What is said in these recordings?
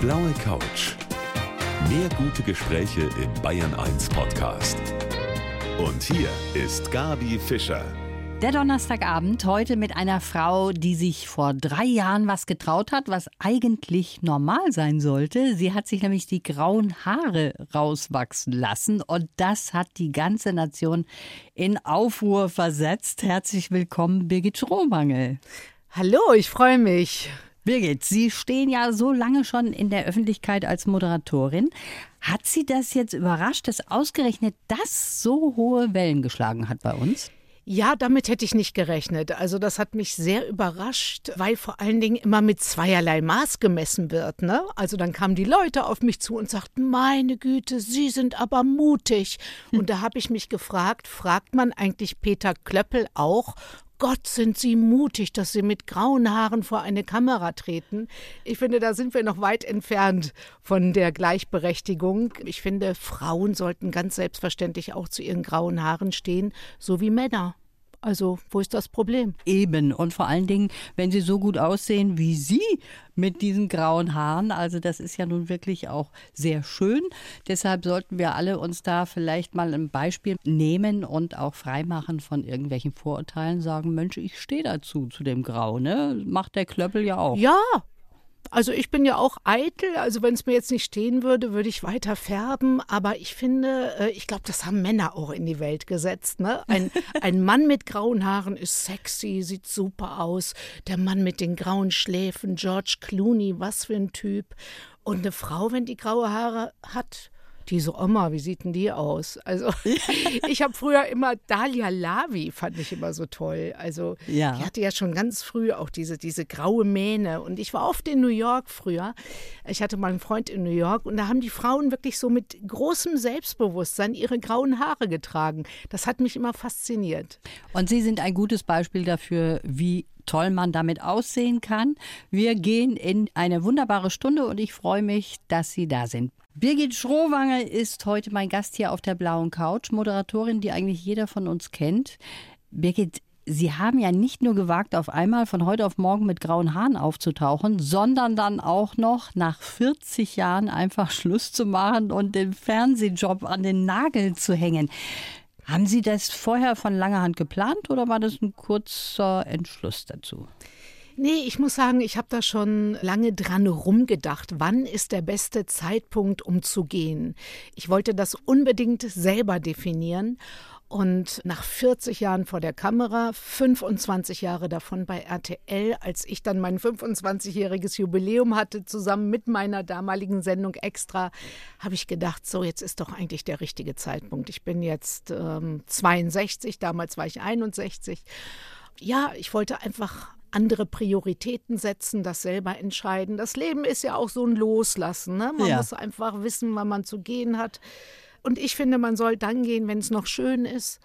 blaue Couch. Mehr gute Gespräche im Bayern 1 Podcast. Und hier ist Gabi Fischer. Der Donnerstagabend heute mit einer Frau, die sich vor drei Jahren was getraut hat, was eigentlich normal sein sollte. Sie hat sich nämlich die grauen Haare rauswachsen lassen und das hat die ganze Nation in Aufruhr versetzt. Herzlich willkommen, Birgit Strohmangel. Hallo, ich freue mich. Birgit, Sie stehen ja so lange schon in der Öffentlichkeit als Moderatorin. Hat Sie das jetzt überrascht, dass ausgerechnet das so hohe Wellen geschlagen hat bei uns? Ja, damit hätte ich nicht gerechnet. Also das hat mich sehr überrascht, weil vor allen Dingen immer mit zweierlei Maß gemessen wird. Ne? Also dann kamen die Leute auf mich zu und sagten, meine Güte, Sie sind aber mutig. Und da habe ich mich gefragt, fragt man eigentlich Peter Klöppel auch, Gott, sind Sie mutig, dass Sie mit grauen Haaren vor eine Kamera treten. Ich finde, da sind wir noch weit entfernt von der Gleichberechtigung. Ich finde, Frauen sollten ganz selbstverständlich auch zu ihren grauen Haaren stehen, so wie Männer. Also, wo ist das Problem? Eben. Und vor allen Dingen, wenn sie so gut aussehen wie Sie mit diesen grauen Haaren. Also, das ist ja nun wirklich auch sehr schön. Deshalb sollten wir alle uns da vielleicht mal ein Beispiel nehmen und auch freimachen von irgendwelchen Vorurteilen. Sagen, Mensch, ich stehe dazu, zu dem Grau. Ne? Macht der Klöppel ja auch. Ja, also ich bin ja auch eitel, also wenn es mir jetzt nicht stehen würde, würde ich weiter färben. Aber ich finde, äh, ich glaube, das haben Männer auch in die Welt gesetzt. Ne? Ein, ein Mann mit grauen Haaren ist sexy, sieht super aus. Der Mann mit den grauen Schläfen, George Clooney, was für ein Typ. Und eine Frau, wenn die graue Haare hat, diese Oma, wie sieht denn die aus? Also ich habe früher immer Dalia Lavi, fand ich immer so toll. Also ja. die hatte ja schon ganz früh auch diese, diese graue Mähne. Und ich war oft in New York früher. Ich hatte mal einen Freund in New York und da haben die Frauen wirklich so mit großem Selbstbewusstsein ihre grauen Haare getragen. Das hat mich immer fasziniert. Und Sie sind ein gutes Beispiel dafür, wie toll man damit aussehen kann. Wir gehen in eine wunderbare Stunde und ich freue mich, dass Sie da sind. Birgit Schrowanger ist heute mein Gast hier auf der blauen Couch, Moderatorin, die eigentlich jeder von uns kennt. Birgit, Sie haben ja nicht nur gewagt, auf einmal von heute auf morgen mit grauen Haaren aufzutauchen, sondern dann auch noch nach 40 Jahren einfach Schluss zu machen und den Fernsehjob an den Nagel zu hängen. Haben Sie das vorher von langer Hand geplant oder war das ein kurzer Entschluss dazu? Nee, ich muss sagen, ich habe da schon lange dran rumgedacht. Wann ist der beste Zeitpunkt, um zu gehen? Ich wollte das unbedingt selber definieren. Und nach 40 Jahren vor der Kamera, 25 Jahre davon bei RTL, als ich dann mein 25-jähriges Jubiläum hatte, zusammen mit meiner damaligen Sendung Extra, habe ich gedacht, so jetzt ist doch eigentlich der richtige Zeitpunkt. Ich bin jetzt ähm, 62, damals war ich 61. Ja, ich wollte einfach andere Prioritäten setzen, das selber entscheiden. Das Leben ist ja auch so ein Loslassen. Ne? Man ja. muss einfach wissen, wann man zu gehen hat. Und ich finde, man soll dann gehen, wenn es noch schön ist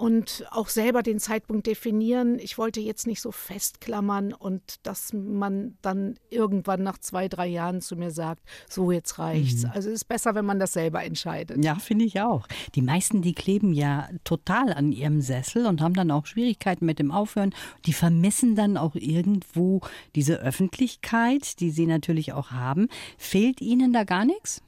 und auch selber den Zeitpunkt definieren. Ich wollte jetzt nicht so festklammern und dass man dann irgendwann nach zwei, drei Jahren zu mir sagt, so jetzt reicht's. Mhm. Also es ist besser, wenn man das selber entscheidet. Ja, finde ich auch. Die meisten, die kleben ja total an ihrem Sessel und haben dann auch Schwierigkeiten mit dem Aufhören. Die vermissen dann auch irgendwo diese Öffentlichkeit, die sie natürlich auch haben. Fehlt ihnen da gar nichts?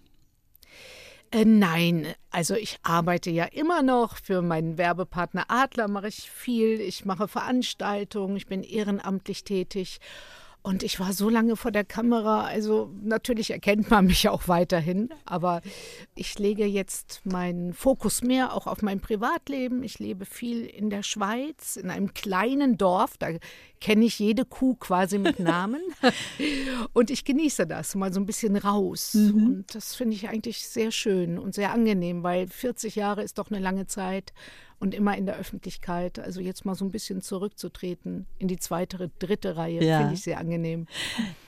Äh, nein, also ich arbeite ja immer noch für meinen Werbepartner Adler, mache ich viel. Ich mache Veranstaltungen, ich bin ehrenamtlich tätig und ich war so lange vor der Kamera, also natürlich erkennt man mich auch weiterhin, aber ich lege jetzt meinen Fokus mehr auch auf mein Privatleben. Ich lebe viel in der Schweiz, in einem kleinen Dorf, da kenne ich jede Kuh quasi mit Namen. und ich genieße das, mal so ein bisschen raus. Mhm. Und das finde ich eigentlich sehr schön und sehr angenehm, weil 40 Jahre ist doch eine lange Zeit und immer in der Öffentlichkeit. Also jetzt mal so ein bisschen zurückzutreten in die zweite, dritte Reihe, ja. finde ich sehr angenehm.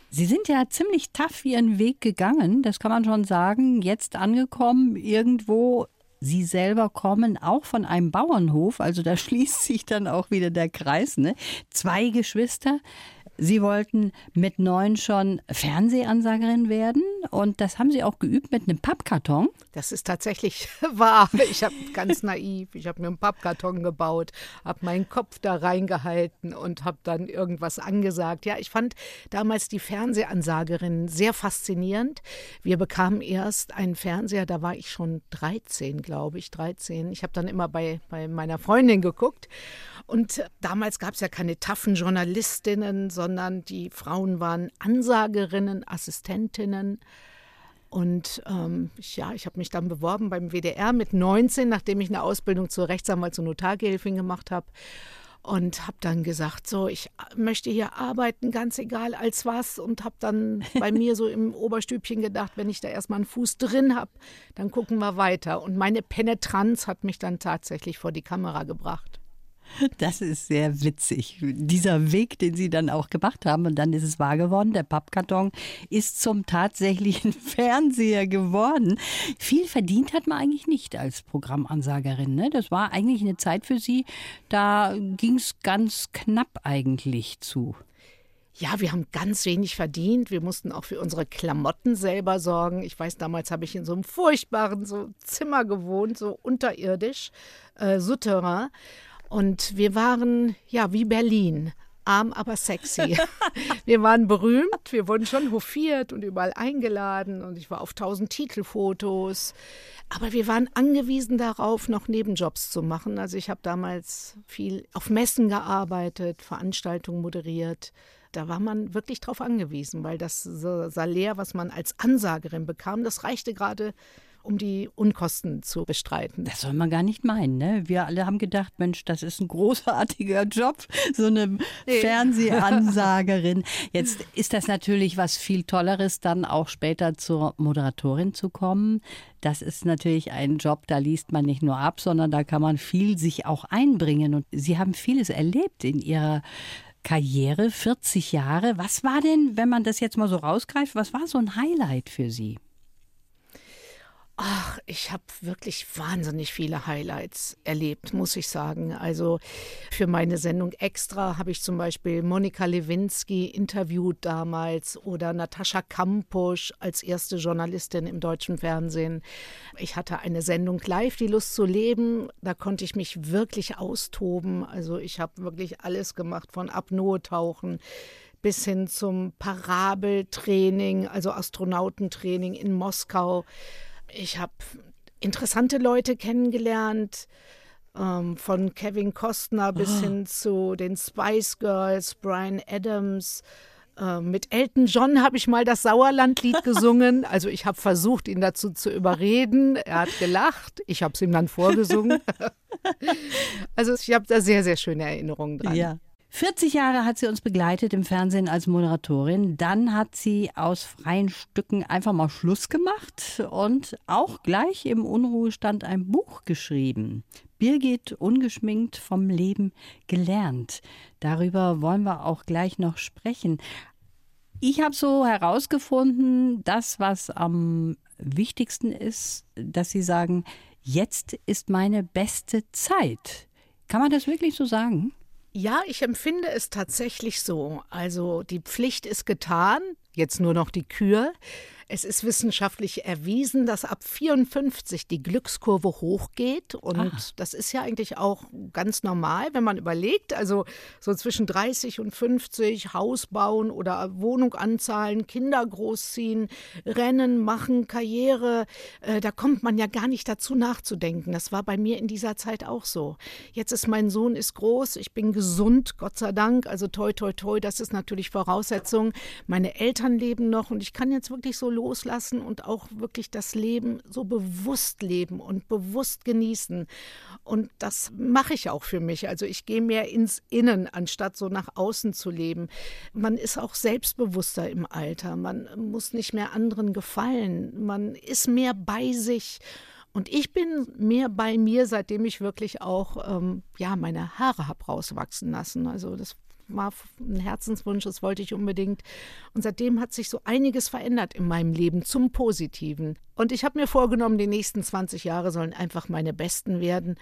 Sie sind ja ziemlich tough Ihren Weg gegangen, das kann man schon sagen. Jetzt angekommen irgendwo Sie selber kommen auch von einem Bauernhof, also da schließt sich dann auch wieder der Kreis. Ne? Zwei Geschwister. Sie wollten mit neun schon Fernsehansagerin werden und das haben Sie auch geübt mit einem Pappkarton. Das ist tatsächlich wahr. Ich habe ganz naiv, ich habe mir einen Pappkarton gebaut, habe meinen Kopf da reingehalten und habe dann irgendwas angesagt. Ja, ich fand damals die Fernsehansagerin sehr faszinierend. Wir bekamen erst einen Fernseher, da war ich schon 13, glaube ich, 13. Ich habe dann immer bei, bei meiner Freundin geguckt. Und damals gab es ja keine taffen Journalistinnen, sondern die Frauen waren Ansagerinnen, Assistentinnen. Und ähm, ja, ich habe mich dann beworben beim WDR mit 19, nachdem ich eine Ausbildung zur Rechtsanwalts- und Notargehilfin gemacht habe. Und habe dann gesagt, so, ich möchte hier arbeiten, ganz egal als was. Und habe dann bei mir so im Oberstübchen gedacht, wenn ich da erstmal einen Fuß drin habe, dann gucken wir weiter. Und meine Penetranz hat mich dann tatsächlich vor die Kamera gebracht. Das ist sehr witzig. Dieser Weg, den Sie dann auch gemacht haben, und dann ist es wahr geworden. Der Pappkarton ist zum tatsächlichen Fernseher geworden. Viel verdient hat man eigentlich nicht als Programmansagerin. Ne? Das war eigentlich eine Zeit für Sie, da ging es ganz knapp eigentlich zu. Ja, wir haben ganz wenig verdient. Wir mussten auch für unsere Klamotten selber sorgen. Ich weiß, damals habe ich in so einem furchtbaren so Zimmer gewohnt, so unterirdisch, äh, Souterrain. Und wir waren ja wie Berlin. Arm, aber sexy. Wir waren berühmt, wir wurden schon hofiert und überall eingeladen und ich war auf tausend Titelfotos. Aber wir waren angewiesen darauf, noch Nebenjobs zu machen. Also ich habe damals viel auf Messen gearbeitet, Veranstaltungen moderiert. Da war man wirklich drauf angewiesen, weil das Salär, was man als Ansagerin bekam, das reichte gerade um die Unkosten zu bestreiten. Das soll man gar nicht meinen. Ne? Wir alle haben gedacht, Mensch, das ist ein großartiger Job, so eine nee. Fernsehansagerin. Jetzt ist das natürlich was viel Tolleres, dann auch später zur Moderatorin zu kommen. Das ist natürlich ein Job, da liest man nicht nur ab, sondern da kann man viel sich auch einbringen. Und Sie haben vieles erlebt in Ihrer Karriere, 40 Jahre. Was war denn, wenn man das jetzt mal so rausgreift, was war so ein Highlight für Sie? Ach, ich habe wirklich wahnsinnig viele Highlights erlebt, muss ich sagen. Also für meine Sendung Extra habe ich zum Beispiel Monika Lewinsky interviewt damals oder Natascha Kampusch als erste Journalistin im deutschen Fernsehen. Ich hatte eine Sendung live, die Lust zu leben. Da konnte ich mich wirklich austoben. Also ich habe wirklich alles gemacht, von Apnoe-Tauchen bis hin zum Parabeltraining, also Astronautentraining in Moskau. Ich habe interessante Leute kennengelernt, ähm, von Kevin Costner bis oh. hin zu den Spice Girls, Brian Adams. Äh, mit Elton John habe ich mal das Sauerlandlied gesungen. Also ich habe versucht, ihn dazu zu überreden. Er hat gelacht. Ich habe es ihm dann vorgesungen. also ich habe da sehr, sehr schöne Erinnerungen dran. Ja. 40 Jahre hat sie uns begleitet im Fernsehen als Moderatorin. Dann hat sie aus freien Stücken einfach mal Schluss gemacht und auch gleich im Unruhestand ein Buch geschrieben. Birgit ungeschminkt vom Leben gelernt. Darüber wollen wir auch gleich noch sprechen. Ich habe so herausgefunden, das, was am wichtigsten ist, dass Sie sagen, jetzt ist meine beste Zeit. Kann man das wirklich so sagen? Ja, ich empfinde es tatsächlich so. Also die Pflicht ist getan, jetzt nur noch die Kür. Es ist wissenschaftlich erwiesen, dass ab 54 die Glückskurve hochgeht. Und ah. das ist ja eigentlich auch ganz normal, wenn man überlegt. Also so zwischen 30 und 50 Haus bauen oder Wohnung anzahlen, Kinder großziehen, Rennen machen, Karriere. Äh, da kommt man ja gar nicht dazu nachzudenken. Das war bei mir in dieser Zeit auch so. Jetzt ist mein Sohn ist groß, ich bin gesund, Gott sei Dank. Also toi, toi, toi, das ist natürlich Voraussetzung. Meine Eltern leben noch und ich kann jetzt wirklich so loslassen und auch wirklich das Leben so bewusst leben und bewusst genießen. Und das mache ich auch für mich. Also ich gehe mehr ins Innen, anstatt so nach außen zu leben. Man ist auch selbstbewusster im Alter. Man muss nicht mehr anderen gefallen. Man ist mehr bei sich. Und ich bin mehr bei mir, seitdem ich wirklich auch ähm, ja meine Haare habe rauswachsen lassen. Also das war ein Herzenswunsch, das wollte ich unbedingt. Und seitdem hat sich so einiges verändert in meinem Leben zum Positiven. Und ich habe mir vorgenommen, die nächsten 20 Jahre sollen einfach meine besten werden.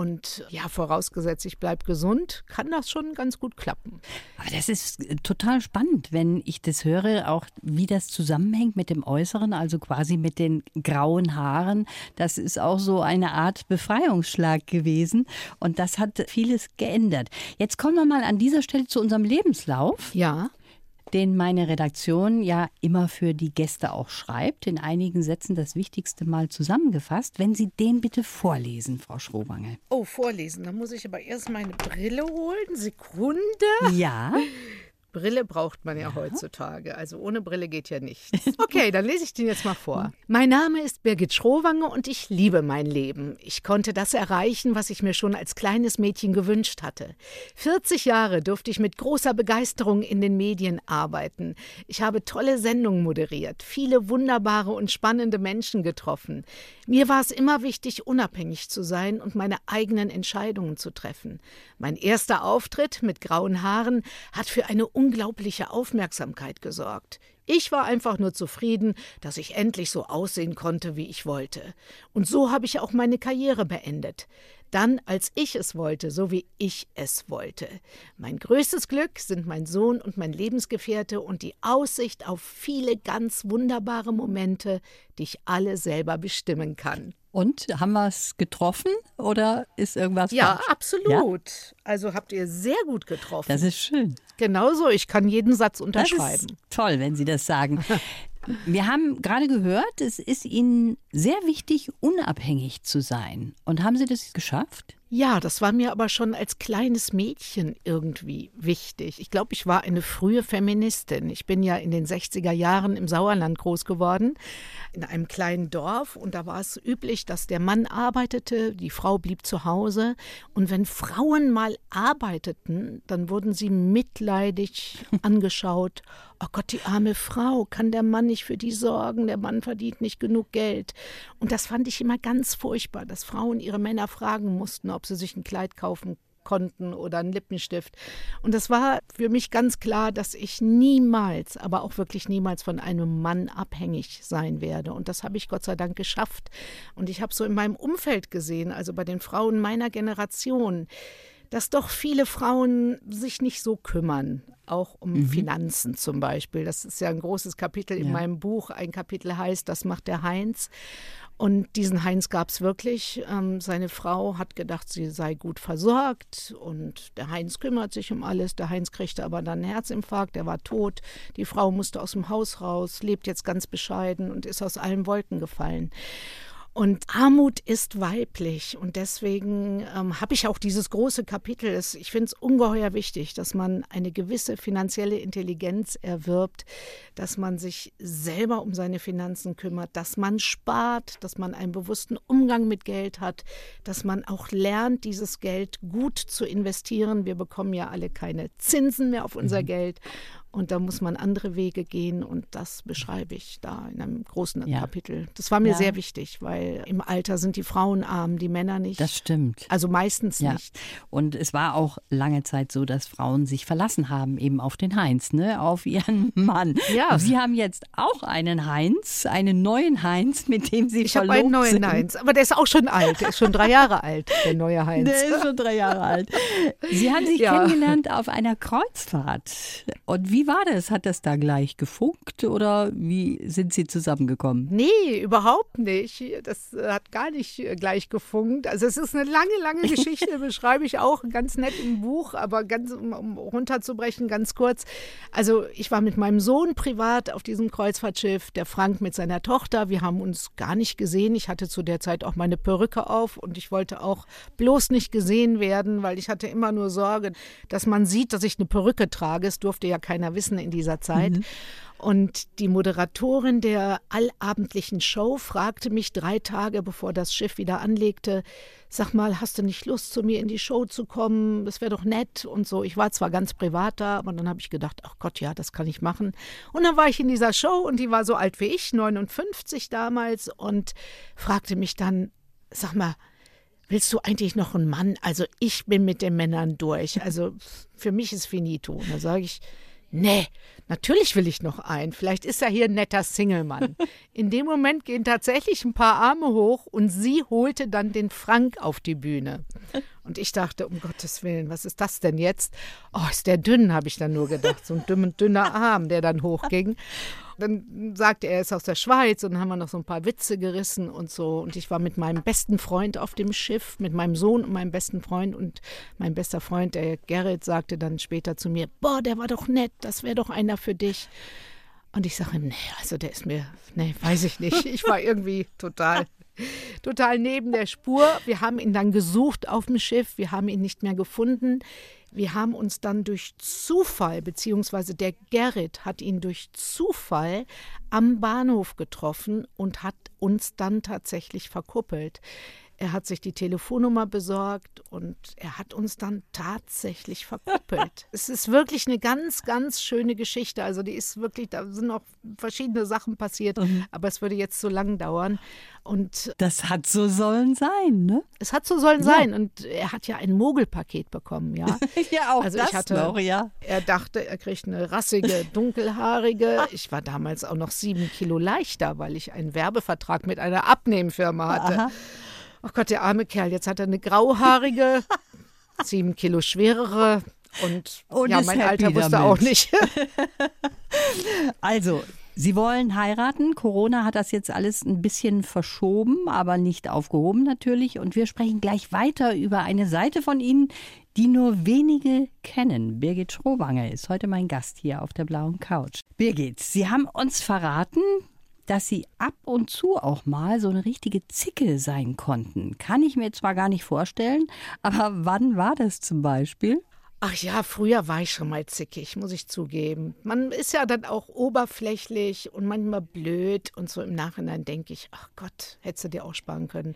Und ja, vorausgesetzt, ich bleibe gesund, kann das schon ganz gut klappen. Aber das ist äh, total spannend, wenn ich das höre, auch wie das zusammenhängt mit dem Äußeren, also quasi mit den grauen Haaren. Das ist auch so eine Art Befreiungsschlag gewesen. Und das hat vieles geändert. Jetzt kommen wir mal an dieser Stelle zu unserem Lebenslauf. Ja den meine Redaktion ja immer für die Gäste auch schreibt, in einigen Sätzen das Wichtigste mal zusammengefasst. Wenn Sie den bitte vorlesen, Frau Schrobange. Oh, vorlesen. Dann muss ich aber erst meine Brille holen. Sekunde. Ja. Brille braucht man ja, ja, heutzutage. Also ohne Brille geht ja nichts. Okay, dann lese ich den jetzt mal vor. Mein Name ist Birgit Schrowange und ich liebe mein Leben. Ich konnte das erreichen, was ich mir schon als kleines Mädchen gewünscht hatte. 40 Jahre durfte ich mit großer Begeisterung in den Medien arbeiten. Ich habe tolle Sendungen moderiert, viele wunderbare und spannende Menschen getroffen. Mir war es immer wichtig, unabhängig zu sein und meine eigenen Entscheidungen zu treffen. Mein erster Auftritt mit grauen Haaren hat für eine unglaubliche Aufmerksamkeit gesorgt. Ich war einfach nur zufrieden, dass ich endlich so aussehen konnte, wie ich wollte. Und so habe ich auch meine Karriere beendet. Dann, als ich es wollte, so wie ich es wollte. Mein größtes Glück sind mein Sohn und mein Lebensgefährte und die Aussicht auf viele ganz wunderbare Momente, die ich alle selber bestimmen kann. Und haben wir es getroffen oder ist irgendwas Ja, falsch? absolut. Ja? Also habt ihr sehr gut getroffen. Das ist schön. Genauso, ich kann jeden Satz unterschreiben. Toll, wenn Sie das sagen. Wir haben gerade gehört, es ist Ihnen sehr wichtig, unabhängig zu sein. Und haben Sie das geschafft? Ja, das war mir aber schon als kleines Mädchen irgendwie wichtig. Ich glaube, ich war eine frühe Feministin. Ich bin ja in den 60er Jahren im Sauerland groß geworden, in einem kleinen Dorf. Und da war es üblich, dass der Mann arbeitete, die Frau blieb zu Hause. Und wenn Frauen mal arbeiteten, dann wurden sie mitleidig angeschaut. Oh Gott, die arme Frau, kann der Mann nicht für die sorgen? Der Mann verdient nicht genug Geld. Und das fand ich immer ganz furchtbar, dass Frauen ihre Männer fragen mussten, ob sie sich ein Kleid kaufen konnten oder einen Lippenstift. Und das war für mich ganz klar, dass ich niemals, aber auch wirklich niemals von einem Mann abhängig sein werde. Und das habe ich Gott sei Dank geschafft. Und ich habe so in meinem Umfeld gesehen, also bei den Frauen meiner Generation, dass doch viele Frauen sich nicht so kümmern, auch um mhm. Finanzen zum Beispiel. Das ist ja ein großes Kapitel in ja. meinem Buch. Ein Kapitel heißt, das macht der Heinz. Und diesen Heinz gab es wirklich. Ähm, seine Frau hat gedacht, sie sei gut versorgt und der Heinz kümmert sich um alles. Der Heinz kriegte aber dann einen Herzinfarkt, der war tot. Die Frau musste aus dem Haus raus, lebt jetzt ganz bescheiden und ist aus allen Wolken gefallen. Und Armut ist weiblich und deswegen ähm, habe ich auch dieses große Kapitel. Ich finde es ungeheuer wichtig, dass man eine gewisse finanzielle Intelligenz erwirbt, dass man sich selber um seine Finanzen kümmert, dass man spart, dass man einen bewussten Umgang mit Geld hat, dass man auch lernt, dieses Geld gut zu investieren. Wir bekommen ja alle keine Zinsen mehr auf unser mhm. Geld und da muss man andere Wege gehen und das beschreibe ich da in einem großen ja. Kapitel. Das war mir ja. sehr wichtig, weil im Alter sind die Frauen arm, die Männer nicht. Das stimmt. Also meistens ja. nicht. Und es war auch lange Zeit so, dass Frauen sich verlassen haben eben auf den Heinz, ne, auf ihren Mann. Ja. Sie haben jetzt auch einen Heinz, einen neuen Heinz, mit dem Sie ich verlobt Ich habe einen neuen sind. Heinz, aber der ist auch schon alt. Der ist schon drei Jahre alt, der neue Heinz. Der ist schon drei Jahre alt. Sie haben sich kennengelernt auf einer Kreuzfahrt. Und wie wie war das? Hat das da gleich gefunkt oder wie sind Sie zusammengekommen? Nee, überhaupt nicht. Das hat gar nicht gleich gefunkt. Also es ist eine lange, lange Geschichte, beschreibe ich auch ganz nett im Buch, aber ganz um, um runterzubrechen, ganz kurz. Also ich war mit meinem Sohn privat auf diesem Kreuzfahrtschiff, der Frank mit seiner Tochter. Wir haben uns gar nicht gesehen. Ich hatte zu der Zeit auch meine Perücke auf und ich wollte auch bloß nicht gesehen werden, weil ich hatte immer nur Sorge, dass man sieht, dass ich eine Perücke trage. Es durfte ja keiner Wissen in dieser Zeit. Mhm. Und die Moderatorin der allabendlichen Show fragte mich drei Tage, bevor das Schiff wieder anlegte, sag mal, hast du nicht Lust, zu mir in die Show zu kommen? Das wäre doch nett und so. Ich war zwar ganz privat da, aber dann habe ich gedacht, ach Gott, ja, das kann ich machen. Und dann war ich in dieser Show und die war so alt wie ich, 59 damals, und fragte mich dann, sag mal, willst du eigentlich noch einen Mann? Also ich bin mit den Männern durch. Also für mich ist finito. Und da sage ich, nee, natürlich will ich noch einen. Vielleicht ist er hier ein netter Single-Mann. In dem Moment gehen tatsächlich ein paar Arme hoch und sie holte dann den Frank auf die Bühne. Und ich dachte, um Gottes Willen, was ist das denn jetzt? Oh, ist der dünn, habe ich dann nur gedacht. So ein dünner, dünner Arm, der dann hochging. Dann sagte er, er ist aus der Schweiz und dann haben wir noch so ein paar Witze gerissen und so. Und ich war mit meinem besten Freund auf dem Schiff, mit meinem Sohn und meinem besten Freund. Und mein bester Freund, der Gerrit, sagte dann später zu mir, boah, der war doch nett, das wäre doch einer für dich. Und ich sage, nee, also der ist mir, nee, weiß ich nicht. Ich war irgendwie total total neben der Spur. Wir haben ihn dann gesucht auf dem Schiff, wir haben ihn nicht mehr gefunden. Wir haben uns dann durch Zufall, beziehungsweise der Gerrit hat ihn durch Zufall am Bahnhof getroffen und hat uns dann tatsächlich verkuppelt. Er hat sich die Telefonnummer besorgt und er hat uns dann tatsächlich verkuppelt. es ist wirklich eine ganz, ganz schöne Geschichte. Also die ist wirklich, da sind noch verschiedene Sachen passiert, mhm. aber es würde jetzt so lang dauern. Und das hat so sollen sein, ne? Es hat so sollen ja. sein. Und er hat ja ein Mogelpaket bekommen, ja. ja, auch also das ich hatte, noch, ja. Er dachte, er kriegt eine rassige, dunkelhaarige. Ich war damals auch noch sieben Kilo leichter, weil ich einen Werbevertrag mit einer Abnehmfirma hatte. Aha. Ach Gott, der arme Kerl, jetzt hat er eine grauhaarige, sieben Kilo schwerere und, und ja, mein Alter wusste damit. auch nicht. also, Sie wollen heiraten. Corona hat das jetzt alles ein bisschen verschoben, aber nicht aufgehoben natürlich. Und wir sprechen gleich weiter über eine Seite von Ihnen, die nur wenige kennen. Birgit Schrowanger ist heute mein Gast hier auf der blauen Couch. Birgit, Sie haben uns verraten, dass sie ab und zu auch mal so eine richtige Zicke sein konnten. Kann ich mir zwar gar nicht vorstellen, aber wann war das zum Beispiel? Ach ja, früher war ich schon mal zickig, muss ich zugeben. Man ist ja dann auch oberflächlich und manchmal blöd und so im Nachhinein denke ich, ach Gott, hättest du dir auch sparen können.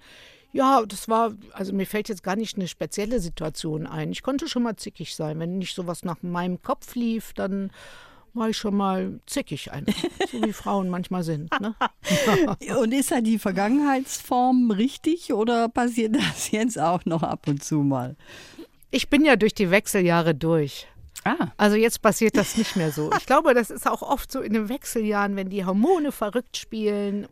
Ja, das war, also mir fällt jetzt gar nicht eine spezielle Situation ein. Ich konnte schon mal zickig sein. Wenn nicht sowas nach meinem Kopf lief, dann war ich schon mal zickig einfach, so wie Frauen manchmal sind. Ne? und ist da die Vergangenheitsform richtig oder passiert das jetzt auch noch ab und zu mal? Ich bin ja durch die Wechseljahre durch. Ah. Also jetzt passiert das nicht mehr so. Ich glaube, das ist auch oft so in den Wechseljahren, wenn die Hormone verrückt spielen.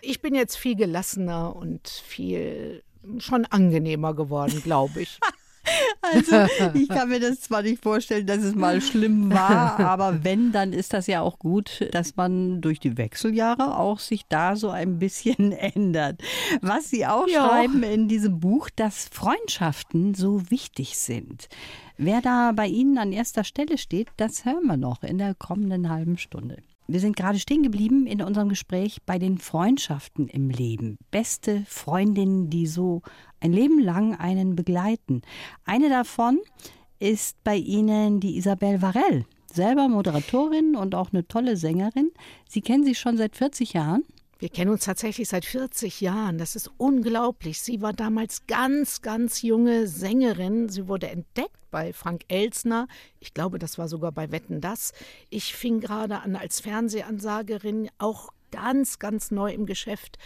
Ich bin jetzt viel gelassener und viel schon angenehmer geworden, glaube ich. Also, ich kann mir das zwar nicht vorstellen, dass es mal schlimm war, aber wenn, dann ist das ja auch gut, dass man durch die Wechseljahre auch sich da so ein bisschen ändert. Was Sie auch ja. schreiben in diesem Buch, dass Freundschaften so wichtig sind. Wer da bei Ihnen an erster Stelle steht, das hören wir noch in der kommenden halben Stunde. Wir sind gerade stehen geblieben in unserem Gespräch bei den Freundschaften im Leben. Beste Freundinnen, die so ein Leben lang einen begleiten. Eine davon ist bei Ihnen die Isabel Varell, selber Moderatorin und auch eine tolle Sängerin. Sie kennen sie schon seit 40 Jahren. Wir kennen uns tatsächlich seit 40 Jahren. Das ist unglaublich. Sie war damals ganz, ganz junge Sängerin. Sie wurde entdeckt bei Frank Elsner. Ich glaube, das war sogar bei Wetten das. Ich fing gerade an als Fernsehansagerin, auch ganz, ganz neu im Geschäft.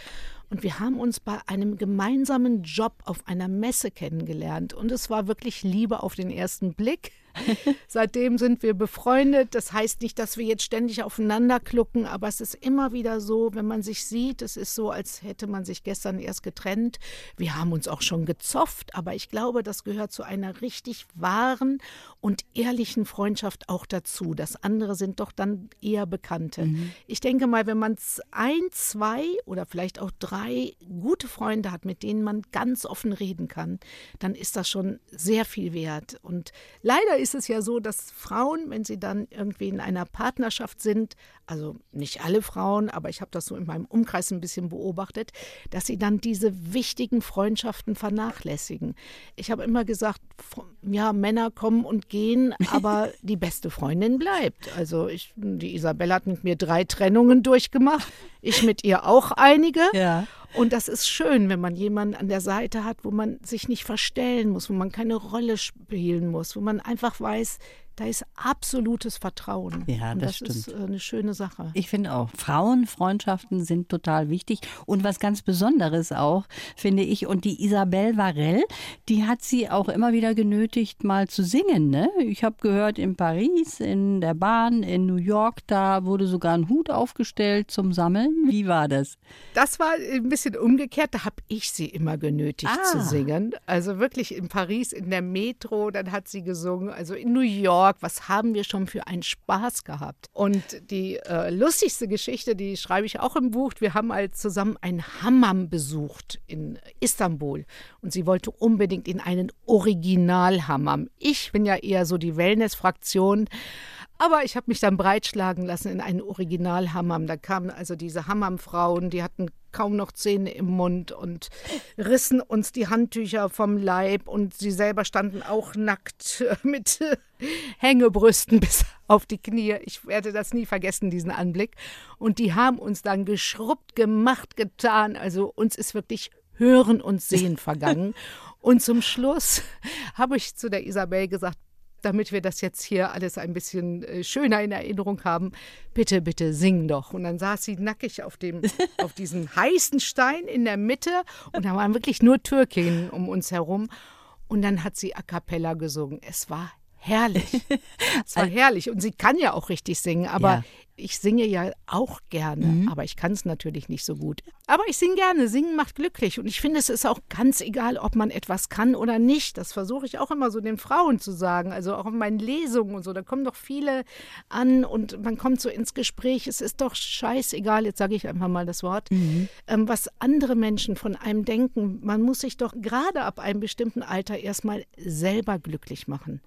Und wir haben uns bei einem gemeinsamen Job auf einer Messe kennengelernt. Und es war wirklich Liebe auf den ersten Blick. Seitdem sind wir befreundet. Das heißt nicht, dass wir jetzt ständig aufeinander klucken, aber es ist immer wieder so, wenn man sich sieht, es ist so, als hätte man sich gestern erst getrennt. Wir haben uns auch schon gezofft, aber ich glaube, das gehört zu einer richtig wahren und ehrlichen Freundschaft auch dazu. Das andere sind doch dann eher Bekannte. Mhm. Ich denke mal, wenn man ein, zwei oder vielleicht auch drei gute Freunde hat, mit denen man ganz offen reden kann, dann ist das schon sehr viel wert. Und leider ist es ja so, dass Frauen, wenn sie dann irgendwie in einer Partnerschaft sind, also nicht alle Frauen, aber ich habe das so in meinem Umkreis ein bisschen beobachtet, dass sie dann diese wichtigen Freundschaften vernachlässigen. Ich habe immer gesagt, ja, Männer kommen und gehen, aber die beste Freundin bleibt. Also ich, die Isabella hat mit mir drei Trennungen durchgemacht, ich mit ihr auch einige. Ja. Und das ist schön, wenn man jemanden an der Seite hat, wo man sich nicht verstellen muss, wo man keine Rolle spielen muss, wo man einfach weiß, da ist absolutes Vertrauen. Ja, Und das das ist stimmt. äh, eine schöne Sache. Ich finde auch, Frauenfreundschaften sind total wichtig und was ganz Besonderes auch, finde ich. Und die Isabelle Varell, die hat sie auch immer wieder genötigt, mal zu singen. Ne? Ich habe gehört, in Paris, in der Bahn, in New York, da wurde sogar ein Hut aufgestellt zum Sammeln. Wie war das? Das war ein bisschen umgekehrt. Da habe ich sie immer genötigt Ah. zu singen. Also wirklich in Paris, in der Metro, dann hat sie gesungen. Also in New York, was haben wir schon für einen Spaß gehabt? Und die äh, lustigste Geschichte, die schreibe ich auch im Buch. Wir haben halt zusammen ein Hammam besucht in Istanbul. Und sie wollte unbedingt in einen Original-Hammam. Ich bin ja eher so die Wellness-Fraktion. Aber ich habe mich dann breitschlagen lassen in einen Original-Hammam. Da kamen also diese Hammam-Frauen, die hatten kaum noch Zähne im Mund und rissen uns die Handtücher vom Leib und sie selber standen auch nackt äh, mit äh, Hängebrüsten bis auf die Knie. Ich werde das nie vergessen, diesen Anblick. Und die haben uns dann geschrubbt, gemacht, getan. Also uns ist wirklich Hören und Sehen vergangen. Und zum Schluss habe ich zu der Isabel gesagt, damit wir das jetzt hier alles ein bisschen äh, schöner in Erinnerung haben, bitte, bitte sing doch. Und dann saß sie nackig auf, dem, auf diesem heißen Stein in der Mitte und da waren wirklich nur Türkinnen um uns herum. Und dann hat sie a cappella gesungen. Es war herrlich. Es war herrlich. Und sie kann ja auch richtig singen, aber Ja. ich singe ja auch gerne, aber ich kann es natürlich nicht so gut. Aber ich singe gerne. Singen macht glücklich. Und ich finde, es ist auch ganz egal, ob man etwas kann oder nicht. Das versuche ich auch immer so den Frauen zu sagen. Also auch in meinen Lesungen und so. Da kommen doch viele an und man kommt so ins Gespräch. Es ist doch scheißegal, jetzt sage ich einfach mal das Wort, ähm, was andere Menschen von einem denken. Man muss sich doch gerade ab einem bestimmten Alter erstmal selber glücklich machen.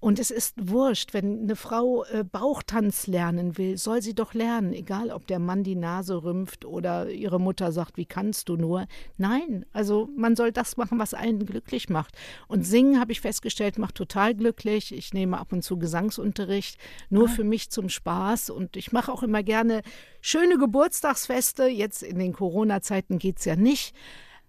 Und es ist wurscht, wenn eine Frau äh, Bauchtanz lernen will, soll sie doch lernen, egal ob der Mann die Nase rümpft oder ihre Mutter sagt, wie kannst du nur. Nein, also man soll das machen, was einen glücklich macht. Und singen, habe ich festgestellt, macht total glücklich. Ich nehme ab und zu Gesangsunterricht, nur für mich zum Spaß. Und ich mache auch immer gerne schöne Geburtstagsfeste. Jetzt in den Corona-Zeiten geht es ja nicht.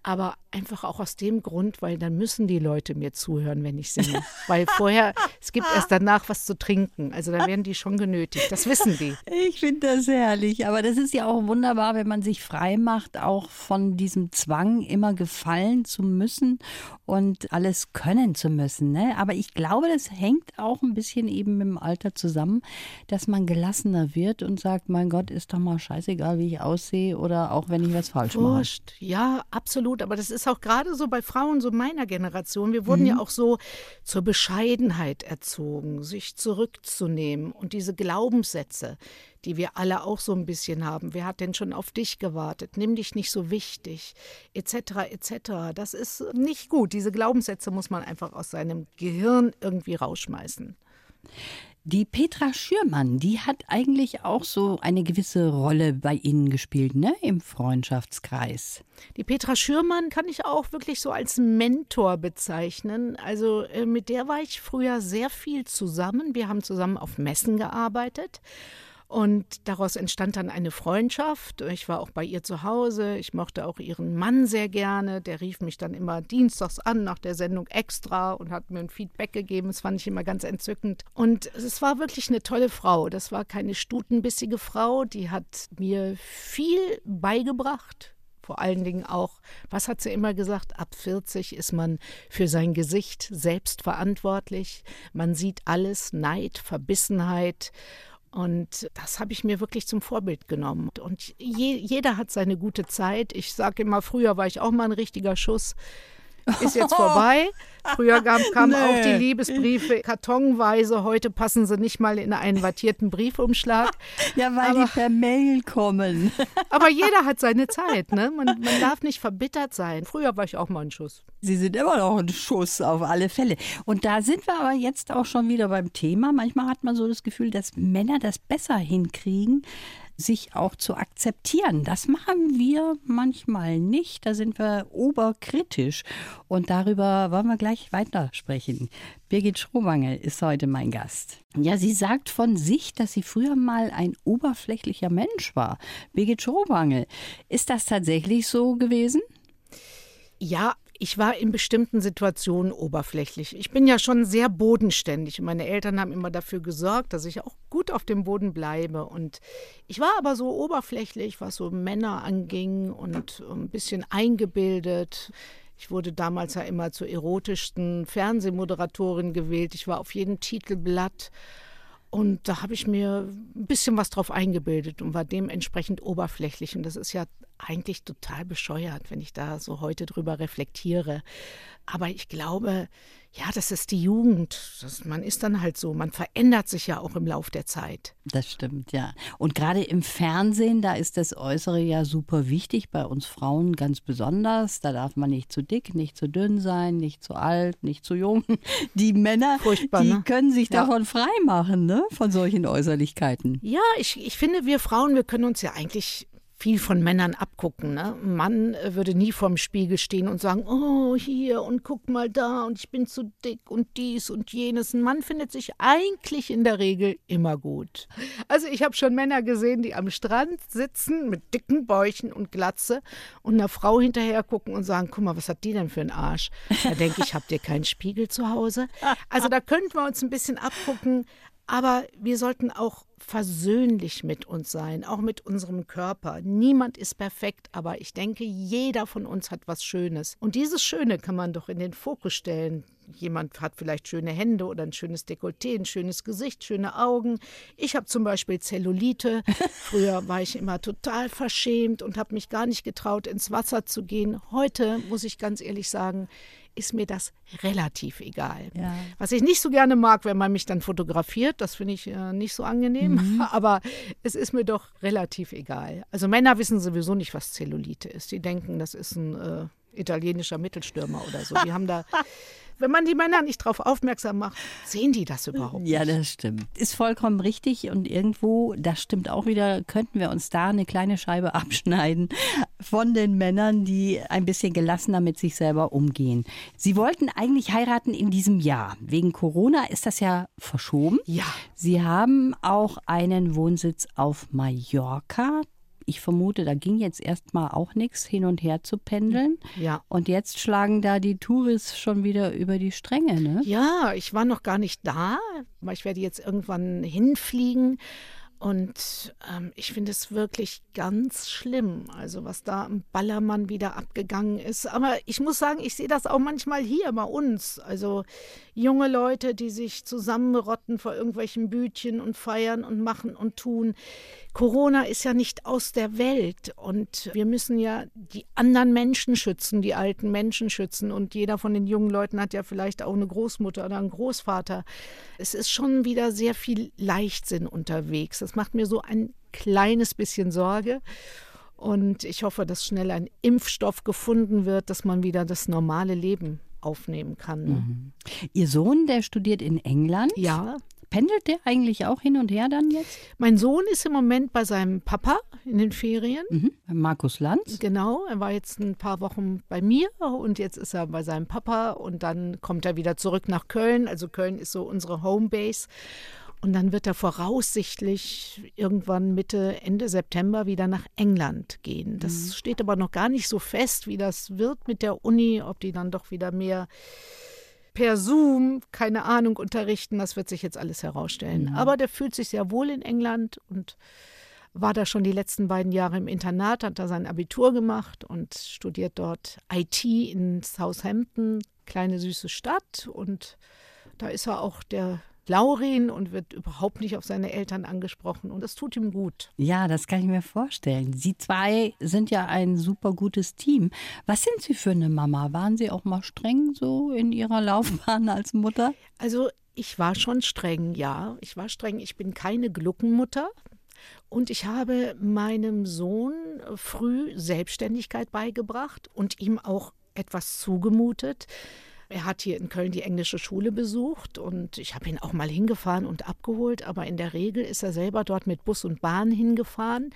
Aber einfach auch aus dem Grund, weil dann müssen die Leute mir zuhören, wenn ich singe. Weil vorher, es gibt erst danach was zu trinken. Also da werden die schon genötigt. Das wissen die. Ich finde das herrlich, aber das ist ja auch wunderbar, wenn man sich frei macht, auch von diesem Zwang, immer gefallen zu müssen und alles können zu müssen. Ne? Aber ich glaube, das hängt auch ein bisschen eben mit dem Alter zusammen, dass man gelassener wird und sagt, mein Gott, ist doch mal scheißegal, wie ich aussehe oder auch wenn ich was falsch mache. Wurscht. Ja, absolut. Aber das ist auch gerade so bei Frauen so meiner Generation. Wir wurden ja auch so zur Bescheidenheit erzogen, sich zurückzunehmen und diese Glaubenssätze, die wir alle auch so ein bisschen haben. Wer hat denn schon auf dich gewartet? Nimm dich nicht so wichtig, etc. etc. Das ist nicht gut. Diese Glaubenssätze muss man einfach aus seinem Gehirn irgendwie rausschmeißen. Die Petra Schürmann, die hat eigentlich auch so eine gewisse Rolle bei Ihnen gespielt, ne? Im Freundschaftskreis. Die Petra Schürmann kann ich auch wirklich so als Mentor bezeichnen. Also äh, mit der war ich früher sehr viel zusammen. Wir haben zusammen auf Messen gearbeitet. Und daraus entstand dann eine Freundschaft. Ich war auch bei ihr zu Hause. Ich mochte auch ihren Mann sehr gerne. Der rief mich dann immer dienstags an nach der Sendung extra und hat mir ein Feedback gegeben. Das fand ich immer ganz entzückend. Und es war wirklich eine tolle Frau. Das war keine stutenbissige Frau. Die hat mir viel beigebracht. Vor allen Dingen auch, was hat sie immer gesagt? Ab 40 ist man für sein Gesicht selbst verantwortlich. Man sieht alles, Neid, Verbissenheit. Und das habe ich mir wirklich zum Vorbild genommen. Und je, jeder hat seine gute Zeit. Ich sage immer, früher war ich auch mal ein richtiger Schuss. Ist jetzt vorbei. Früher kam, kamen Nee. auch die Liebesbriefe kartonweise. Heute passen sie nicht mal in einen wattierten Briefumschlag. Ja, weil Aber- die per Mail kommen. Aber jeder hat seine Zeit. Ne? Man, man darf nicht verbittert sein. Früher war ich auch mal ein Schuss. Sie sind immer noch ein Schuss auf alle Fälle. Und da sind wir aber jetzt auch schon wieder beim Thema. Manchmal hat man so das Gefühl, dass Männer das besser hinkriegen, sich auch zu akzeptieren. Das machen wir manchmal nicht. Da sind wir oberkritisch. Und darüber wollen wir gleich weiter sprechen. Birgit Schrowange ist heute mein Gast. Ja, sie sagt von sich, dass sie früher mal ein oberflächlicher Mensch war. Birgit Schrowange, ist das tatsächlich so gewesen? Ja, Ich war in bestimmten Situationen oberflächlich. Ich bin ja schon sehr bodenständig meine Eltern haben immer dafür gesorgt, dass ich auch gut auf dem Boden bleibe. Und ich war aber so oberflächlich, was so Männer anging und ein bisschen eingebildet. Ich wurde damals ja immer zur erotischsten Fernsehmoderatorin gewählt. Ich war auf jedem Titelblatt. Und da habe ich mir ein bisschen was drauf eingebildet und war dementsprechend oberflächlich. Und das ist ja eigentlich total bescheuert, wenn ich da so heute drüber reflektiere. Aber ich glaube, ja, das ist die Jugend. Das, man ist dann halt so. Man verändert sich ja auch im Lauf der Zeit. Das stimmt, ja. Und gerade im Fernsehen, da ist das Äußere ja super wichtig, bei uns Frauen ganz besonders. Da darf man nicht zu dick, nicht zu dünn sein, nicht zu alt, nicht zu jung. Die Männer, Furchtbar, die ne? können sich ja. davon frei machen, ne? von solchen Äußerlichkeiten. Ja, ich, ich finde, wir Frauen, wir können uns ja eigentlich viel von Männern abgucken. Ne? Ein Mann äh, würde nie vorm Spiegel stehen und sagen, oh, hier und guck mal da und ich bin zu dick und dies und jenes. Ein Mann findet sich eigentlich in der Regel immer gut. Also ich habe schon Männer gesehen, die am Strand sitzen mit dicken Bäuchen und Glatze und einer Frau hinterher gucken und sagen, guck mal, was hat die denn für einen Arsch? Da denke ich, habt ihr keinen Spiegel zu Hause? Also da könnten wir uns ein bisschen abgucken. Aber wir sollten auch versöhnlich mit uns sein, auch mit unserem Körper. Niemand ist perfekt, aber ich denke, jeder von uns hat was Schönes. Und dieses Schöne kann man doch in den Fokus stellen. Jemand hat vielleicht schöne Hände oder ein schönes Dekolleté, ein schönes Gesicht, schöne Augen. Ich habe zum Beispiel Zellulite. Früher war ich immer total verschämt und habe mich gar nicht getraut, ins Wasser zu gehen. Heute muss ich ganz ehrlich sagen, ist mir das relativ egal. Ja. Was ich nicht so gerne mag, wenn man mich dann fotografiert, das finde ich äh, nicht so angenehm, mhm. aber es ist mir doch relativ egal. Also Männer wissen sowieso nicht, was Zellulite ist. Die denken, das ist ein äh, italienischer Mittelstürmer oder so. Die haben da wenn man die Männer nicht darauf aufmerksam macht, sehen die das überhaupt nicht. Ja, das stimmt. Ist vollkommen richtig und irgendwo, das stimmt auch wieder, könnten wir uns da eine kleine Scheibe abschneiden von den Männern, die ein bisschen gelassener mit sich selber umgehen. Sie wollten eigentlich heiraten in diesem Jahr. Wegen Corona ist das ja verschoben. Ja. Sie haben auch einen Wohnsitz auf Mallorca ich vermute, da ging jetzt erstmal auch nichts hin und her zu pendeln. Ja. Und jetzt schlagen da die Touris schon wieder über die Stränge, ne? Ja, ich war noch gar nicht da, ich werde jetzt irgendwann hinfliegen. Und ähm, ich finde es wirklich ganz schlimm, also was da im Ballermann wieder abgegangen ist. Aber ich muss sagen, ich sehe das auch manchmal hier bei uns. Also junge Leute, die sich zusammenrotten vor irgendwelchen Bütchen und feiern und machen und tun. Corona ist ja nicht aus der Welt und wir müssen ja die anderen Menschen schützen, die alten Menschen schützen. Und jeder von den jungen Leuten hat ja vielleicht auch eine Großmutter oder einen Großvater. Es ist schon wieder sehr viel Leichtsinn unterwegs. Das macht mir so ein kleines bisschen Sorge. Und ich hoffe, dass schnell ein Impfstoff gefunden wird, dass man wieder das normale Leben aufnehmen kann. Mhm. Ihr Sohn, der studiert in England. Ja. Pendelt der eigentlich auch hin und her dann jetzt? Mein Sohn ist im Moment bei seinem Papa in den Ferien. Mhm. Markus Lanz. Genau, er war jetzt ein paar Wochen bei mir und jetzt ist er bei seinem Papa und dann kommt er wieder zurück nach Köln. Also Köln ist so unsere Homebase. Und dann wird er voraussichtlich irgendwann Mitte, Ende September wieder nach England gehen. Das mhm. steht aber noch gar nicht so fest, wie das wird mit der Uni, ob die dann doch wieder mehr per Zoom, keine Ahnung, unterrichten. Das wird sich jetzt alles herausstellen. Mhm. Aber der fühlt sich sehr wohl in England und war da schon die letzten beiden Jahre im Internat, hat da sein Abitur gemacht und studiert dort IT in Southampton, kleine süße Stadt. Und da ist er auch der Laurin und wird überhaupt nicht auf seine Eltern angesprochen und das tut ihm gut. Ja, das kann ich mir vorstellen. Sie zwei sind ja ein super gutes Team. Was sind Sie für eine Mama? Waren Sie auch mal streng so in Ihrer Laufbahn als Mutter? Also ich war schon streng, ja. Ich war streng. Ich bin keine Gluckenmutter. Und ich habe meinem Sohn früh Selbstständigkeit beigebracht und ihm auch etwas zugemutet. Er hat hier in Köln die englische Schule besucht und ich habe ihn auch mal hingefahren und abgeholt, aber in der Regel ist er selber dort mit Bus und Bahn hingefahren.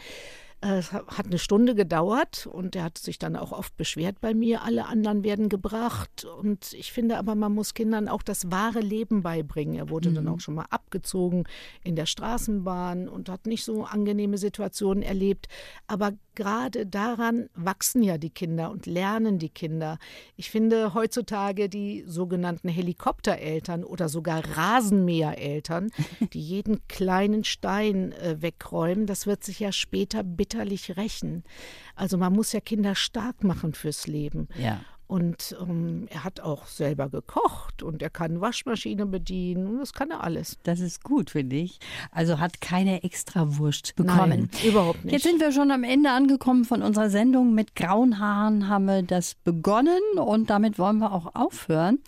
Es hat eine Stunde gedauert und er hat sich dann auch oft beschwert bei mir, alle anderen werden gebracht. Und ich finde aber, man muss Kindern auch das wahre Leben beibringen. Er wurde mhm. dann auch schon mal abgezogen in der Straßenbahn und hat nicht so angenehme Situationen erlebt. Aber gerade daran wachsen ja die Kinder und lernen die Kinder. Ich finde heutzutage die sogenannten Helikoptereltern oder sogar Rasenmähereltern, die jeden kleinen Stein äh, wegräumen, das wird sich ja später bitterlich rächen. Also man muss ja Kinder stark machen fürs Leben. Ja. Und ähm, er hat auch selber gekocht und er kann Waschmaschine bedienen und das kann er alles. Das ist gut, finde ich. Also hat keine Extrawurst bekommen. Nein, überhaupt nicht. Jetzt sind wir schon am Ende angekommen von unserer Sendung. Mit grauen Haaren haben wir das begonnen und damit wollen wir auch aufhören.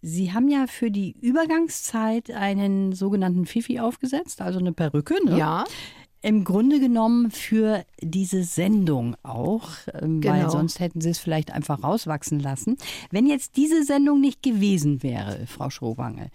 Sie haben ja für die Übergangszeit einen sogenannten Fifi aufgesetzt, also eine Perücke. Ne? Ja im Grunde genommen für diese Sendung auch, ähm, genau. weil sonst hätten Sie es vielleicht einfach rauswachsen lassen. Wenn jetzt diese Sendung nicht gewesen wäre, Frau Schrowange,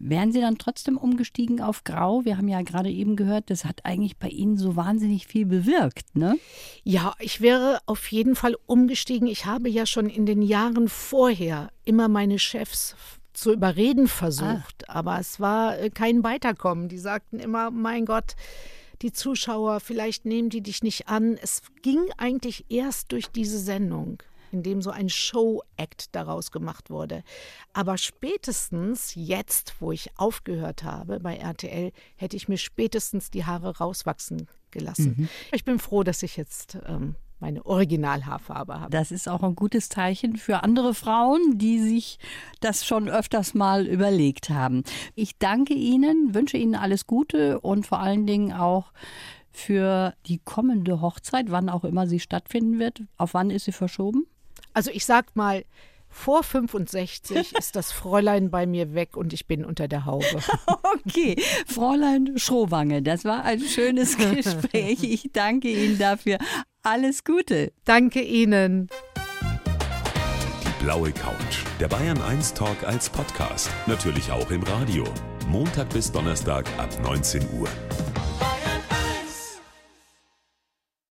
Wären Sie dann trotzdem umgestiegen auf Grau? Wir haben ja gerade eben gehört, das hat eigentlich bei Ihnen so wahnsinnig viel bewirkt, ne? Ja, ich wäre auf jeden Fall umgestiegen. Ich habe ja schon in den Jahren vorher immer meine Chefs zu überreden versucht, ah. aber es war äh, kein Weiterkommen. Die sagten immer, mein Gott, die Zuschauer, vielleicht nehmen die dich nicht an. Es ging eigentlich erst durch diese Sendung in dem so ein Show-Act daraus gemacht wurde. Aber spätestens jetzt, wo ich aufgehört habe bei RTL, hätte ich mir spätestens die Haare rauswachsen gelassen. Mhm. Ich bin froh, dass ich jetzt ähm, meine Originalhaarfarbe habe. Das ist auch ein gutes Zeichen für andere Frauen, die sich das schon öfters mal überlegt haben. Ich danke Ihnen, wünsche Ihnen alles Gute und vor allen Dingen auch für die kommende Hochzeit, wann auch immer sie stattfinden wird. Auf wann ist sie verschoben? Also ich sag mal, vor 65 ist das Fräulein bei mir weg und ich bin unter der Haube. Okay, Fräulein Schrowange, das war ein schönes Gespräch. Ich danke Ihnen dafür. Alles Gute. Danke Ihnen. Die blaue Couch. Der Bayern 1 Talk als Podcast. Natürlich auch im Radio. Montag bis Donnerstag ab 19 Uhr.